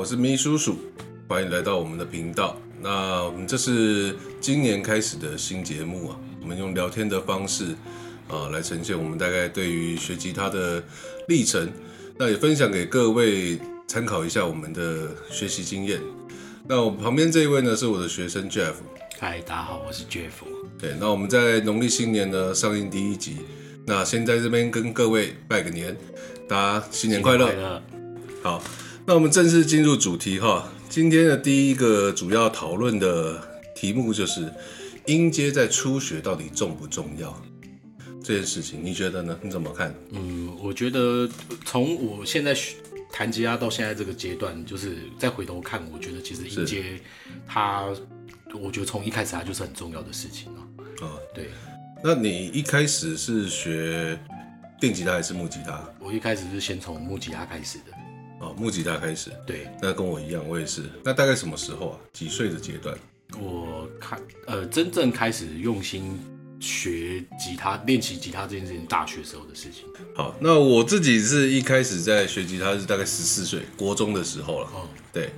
我是咪叔叔，欢迎来到我们的频道。那我们这是今年开始的新节目啊，我们用聊天的方式啊来呈现我们大概对于学吉他的历程，那也分享给各位参考一下我们的学习经验。那我旁边这一位呢是我的学生 Jeff，嗨，大家好，我是 Jeff。对，那我们在农历新年呢上映第一集，那先在这边跟各位拜个年，大家新年快乐。快乐！好，那我们正式进入主题哈。今天的第一个主要讨论的题目就是音阶在初学到底重不重要这件事情，你觉得呢？你怎么看？嗯，我觉得从我现在学弹吉他到现在这个阶段，就是再回头看，我觉得其实音阶它，我觉得从一开始它就是很重要的事情啊。啊，对那你一开始是学电吉他还是木吉他？我一开始是先从木吉他开始的，哦，木吉他开始。对那跟我一样，我也是。那大概什么时候啊？几岁的阶段？我看呃真正开始用心学吉他、练习吉他这件事情，大学时候的事情。好，那我自己是一开始在学吉他是大概十四岁，国中的时候了。哦，对，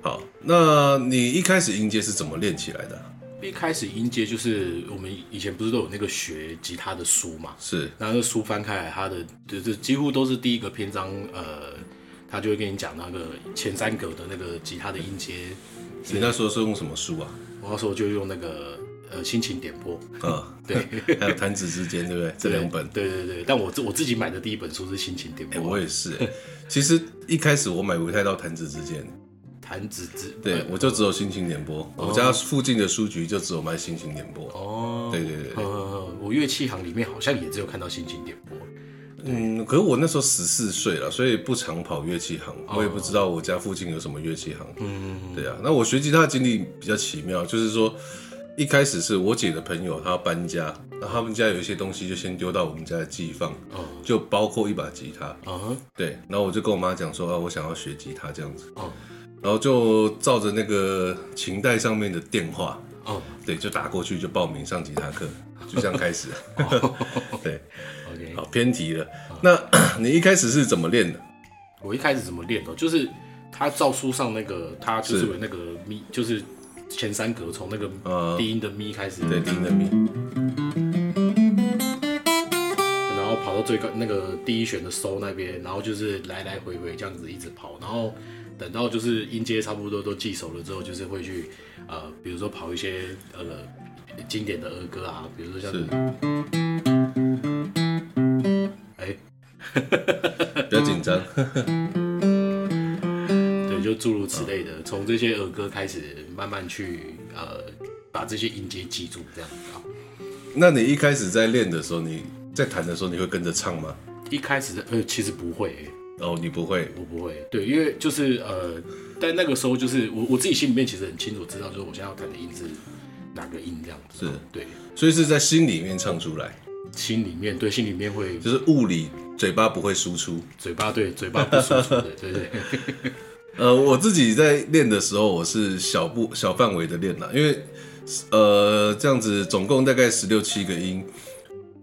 好，那你一开始音阶是怎么练起来的啊？一开始音阶就是我们以前不是都有那个学吉他的书嘛，是然后那书翻开来，它的就是几乎都是第一个篇章，呃，他就会跟你讲那个前三格的那个吉他的音阶。你那时候是用什么书啊？我那时候就用那个呃心情点播，啊，对，还有弹指之间，对不对？这两本，对对对。但我自我自己买的第一本书是心情点哎、播，我也是、哎其实一开始我买不太到弹指之间，弹指之对我就只有心情点播，我家附近的书局就只有卖心情点播。哦，对对对对，呃，我乐器行里面好像也只有看到心情点播。嗯，可是我那时候十四岁了，所以不常跑乐器行，我也不知道我家附近有什么乐器行。嗯，对啊。那我学吉他的经历比较奇妙，就是说一开始是我姐的朋友，她要搬家，那他们家有一些东西就先丢到我们家的寄放，哦。就包括一把吉他。啊对，然后我就跟我妈讲说啊，我想要学吉他这样子，哦。然后就照着那个琴带上面的电话，哦。对，就打过去就报名上吉他课，就这样开始。对，，OK。好偏题了。那 你一开始是怎么练的？我一开始怎么练的？就是他照书上那个，他就是是有那个咪，就是前三格从那个呃低音的咪开始，对，听的咪。然后跑到最高那个第一弦的收那边，然后就是来来回回这样子一直跑，然后等到就是音阶差不多都记熟了之后，就是会去呃，比如说跑一些呃经典的儿歌啊，比如说像是，哎，不要紧张。对，就诸如此类的，从这些儿歌开始慢慢去呃把这些音阶记住，这样子啊。那你一开始在练的时候，你在弹的时候，你会跟着唱吗？一开始呃其实不会、欸，哦，你不会。我不会，对，因为就是呃，但那个时候就是我我自己心里面其实很清楚知道，就是我现在要弹的音是哪个音这样子，是。对，所以是在心里面唱出来，心里面对心里面会就是物理嘴巴不会输出。嘴巴对嘴巴不输出 的，对对。呃，我自己在练的时候，我是小步小范围的练啦，因为呃这样子总共大概十六七个音，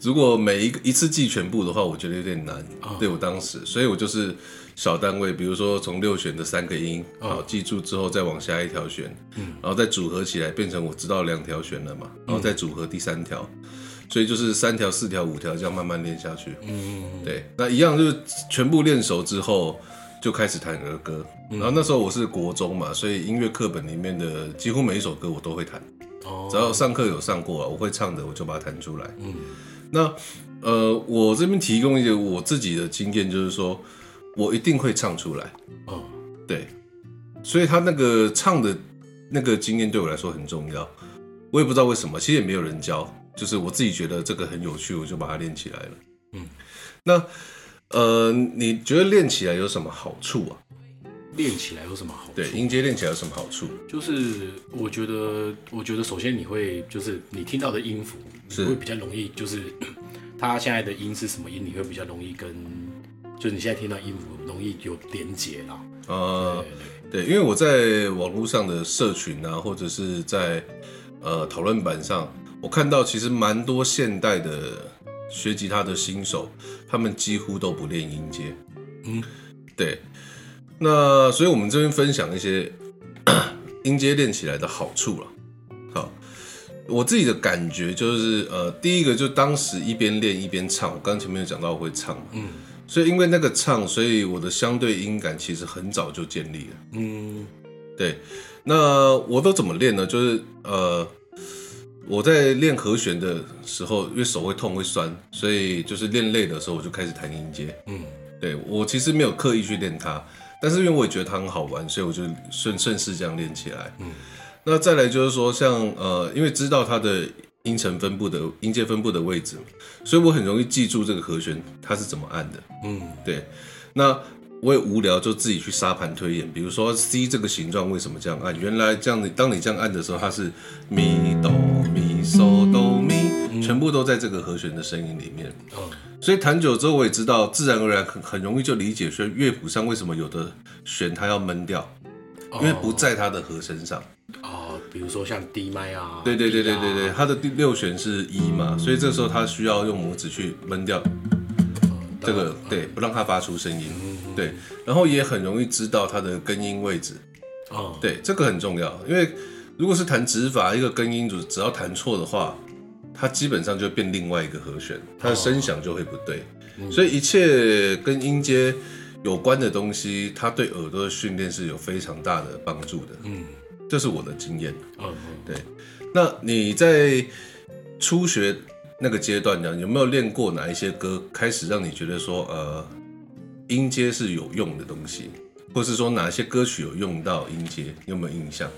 如果每一个一次记全部的话，我觉得有点难。对我当时，所以我就是小单位，比如说从六弦的三个音，好、记住之后再往下一条弦，嗯然后再组合起来变成我知道两条弦了嘛，然后再组合第三条。所以就是三条、四条、五条这样慢慢练下去。嗯，对，那一样就是全部练熟之后，就开始弹儿歌。然后那时候我是国中嘛，所以音乐课本里面的几乎每一首歌我都会弹，哦只要上课有上过啊，我会唱的我就把它弹出来。嗯，那呃，我这边提供一个我自己的经验，就是说我一定会唱出来。哦对，所以他那个唱的那个经验对我来说很重要。我也不知道为什么，其实也没有人教，就是我自己觉得这个很有趣，我就把它练起来了。嗯，那呃，你觉得练起来有什么好处啊？练起来有什么好处？对，音阶练起来有什么好处？就是我觉得，我觉得首先你会就是你听到的音符，是你会比较容易，就是它现在的音是什么音，你会比较容易跟，就你现在听到音符容易有连结啦。呃，对对对，因为我在网络上的社群啊，或者是在呃讨论板上，我看到其实蛮多现代的学吉他的新手，他们几乎都不练音阶。嗯，对，那所以我们这边分享一些 音阶练起来的好处了。好，我自己的感觉就是，呃，第一个就当时一边练一边唱，我刚前面有讲到我会唱嘛，嗯所以因为那个唱，所以我的相对音感其实很早就建立了。嗯对，那我都怎么练呢？就是呃，我在练和弦的时候，因为手会痛会酸，所以就是练累的时候，我就开始弹音阶。嗯对我其实没有刻意去练它，但是因为我也觉得它很好玩，所以我就顺顺势这样练起来。嗯，那再来就是说像，呃，因为知道它的音程分布的音阶分布的位置，所以我很容易记住这个和弦它是怎么按的。嗯对，那我也无聊就自己去沙盘推演，比如说 C 这个形状为什么这样按？原来这样你当你这样按的时候，它是咪哆咪嗦哆咪，全部都在这个和弦的声音里面。哦所以弹久之后，我也知道，自然而然很很容易就理解说乐谱上为什么有的弦它要闷掉，因为不在它的和声上。哦，比如说像 D 麦啊，对对对对对对，它的第六弦是一嘛，所以这时候它需要用拇指去闷掉这个，对，不让它发出声音。对，然后也很容易知道它的根音位置。哦，对，这个很重要，因为如果是弹指法，一个根音组只要弹错的话，它基本上就会变另外一个和弦，它的声响就会不对。所以一切跟音阶有关的东西，它对耳朵的训练是有非常大的帮助的。嗯这是我的经验。嗯嗯，对，那你在初学那个阶段呢，有没有练过哪一些歌，开始让你觉得说，呃，音阶是有用的东西，或是说哪些歌曲有用到音阶，你有没有印象？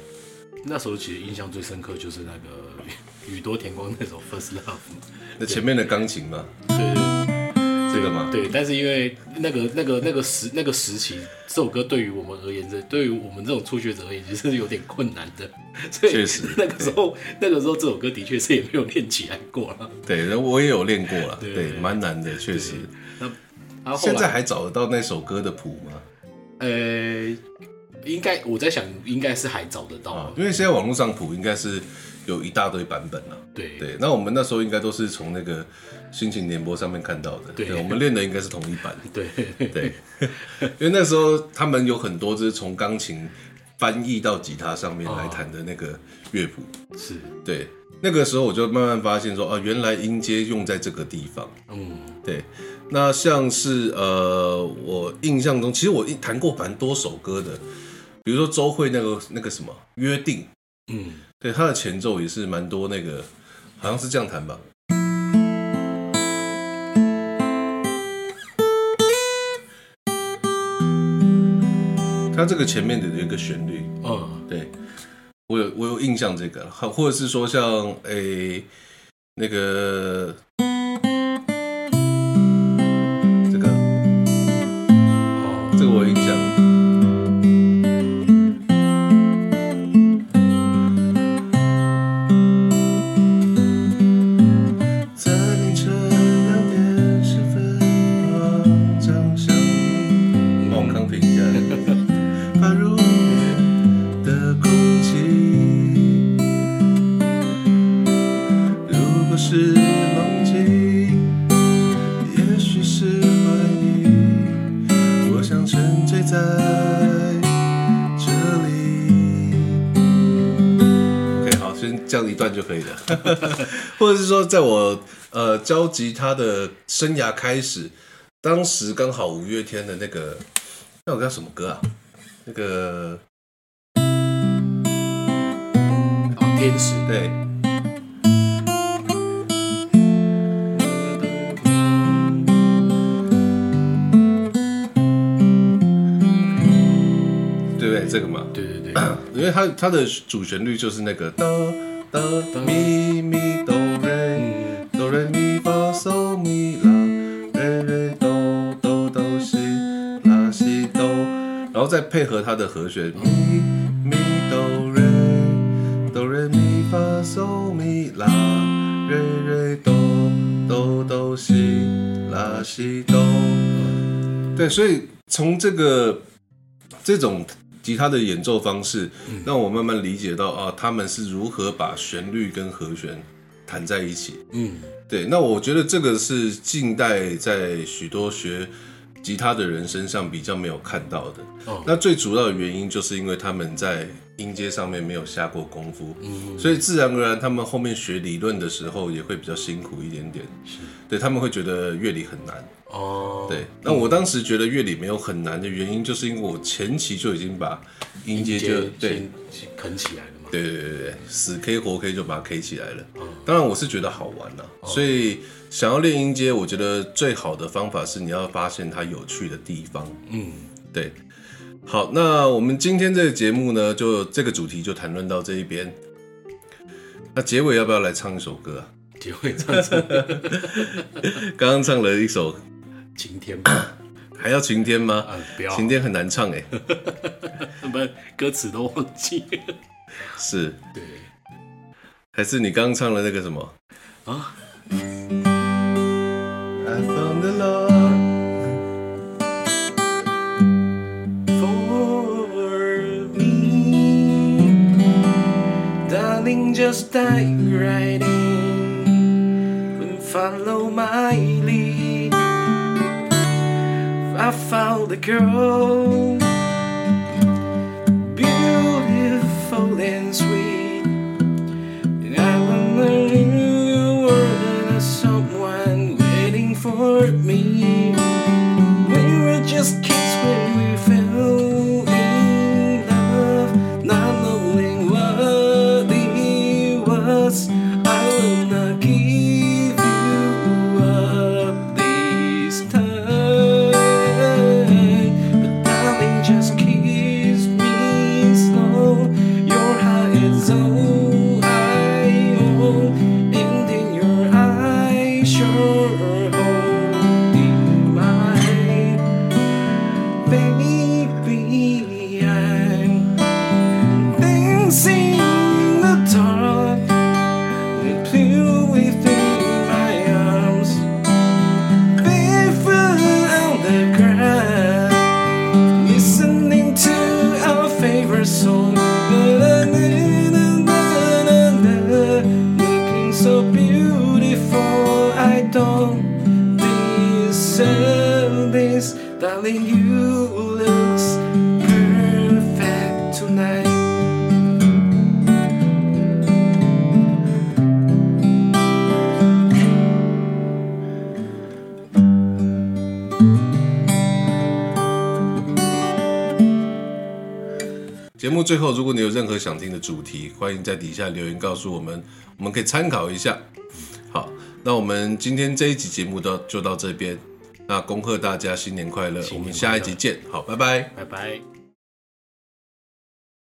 那时候其实印象最深刻就是那个宇多田光那首《First Love》，那前面的钢琴吗？对对这个吗？对，但是因为那个那个那个时那个时期，这首歌对于我们而言，这对于我们这种初学者而言，其实是有点困难的。所以确实那个时候那个时候这首歌的确是也没有练起来过了。对，我也有练过了，对对，蛮难的，确实。然后后现在来还找得到那首歌的谱吗？呃，应该我在想，应该是还找得到。啊，因为现在网络上谱应该是有一大堆版本了。对对，那我们那时候应该都是从那个心情联播上面看到的。对我们练的应该是同一版。对对，因为那时候他们有很多就是从钢琴翻译到吉他上面来弹的那个乐谱。是，对，那个时候我就慢慢发现说，啊，原来音阶用在这个地方。嗯对，那像是呃，我印象中，其实我一弹过蛮多首歌的，比如说周慧那个那个什么约定，嗯。对，它的前奏也是蛮多那个，好像是这样弹吧。它这个前面的有一个旋律，嗯。对。我有我有印象这个，好，或者是说像诶、那个 或者是说，在我呃教吉他的生涯开始，当时刚好五月天的那个那首叫什么歌啊？那个哦，天使，对，对不对？这个嘛，对对对，因为它它的主旋律就是那个哆哆咪咪哆瑞哆瑞咪发嗦咪啦瑞瑞哆哆哆西啦西哆，然后再配合它的和弦咪咪哆瑞哆瑞咪发嗦咪啦瑞瑞哆哆哆西啦西哆。对，所以从这个这种吉他的演奏方式，让我慢慢理解到啊，他们是如何把旋律跟和弦弹在一起。嗯对，那我觉得这个是近代在许多学吉他的人身上比较没有看到的。哦那最主要的原因就是因为他们在音阶上面没有下过功夫，所以自然而然他们后面学理论的时候也会比较辛苦一点点。对，他们会觉得乐理很难。哦，对，那我当时觉得乐理没有很难的原因，就是因为我前期就已经把音阶就对啃起来了嘛。对对对死 K 活 K 就把它 K 起来了。当然我是觉得好玩啦、所以想要练音阶，我觉得最好的方法是你要发现它有趣的地方。嗯，对。好，那我们今天这个节目呢，就这个主题就谈论到这一边。那结尾要不要来唱一首歌啊？结尾唱成 刚刚唱了一首，晴天吧。还要晴天吗？啊，不要，晴天很难唱哎、不歌词都忘记。是，对还是你刚刚唱的那个什么啊，？I found the love。for me. Darling, just dive right in and follow my lead. I found girl, for me. We were just 节目最后，如果你有任何想听的主题，欢迎在底下留言告诉我们，我们可以参考一下。好，那我们今天这一集节目到就到这边，那恭贺大家新年快乐，我们下一集见，好，拜拜。拜拜。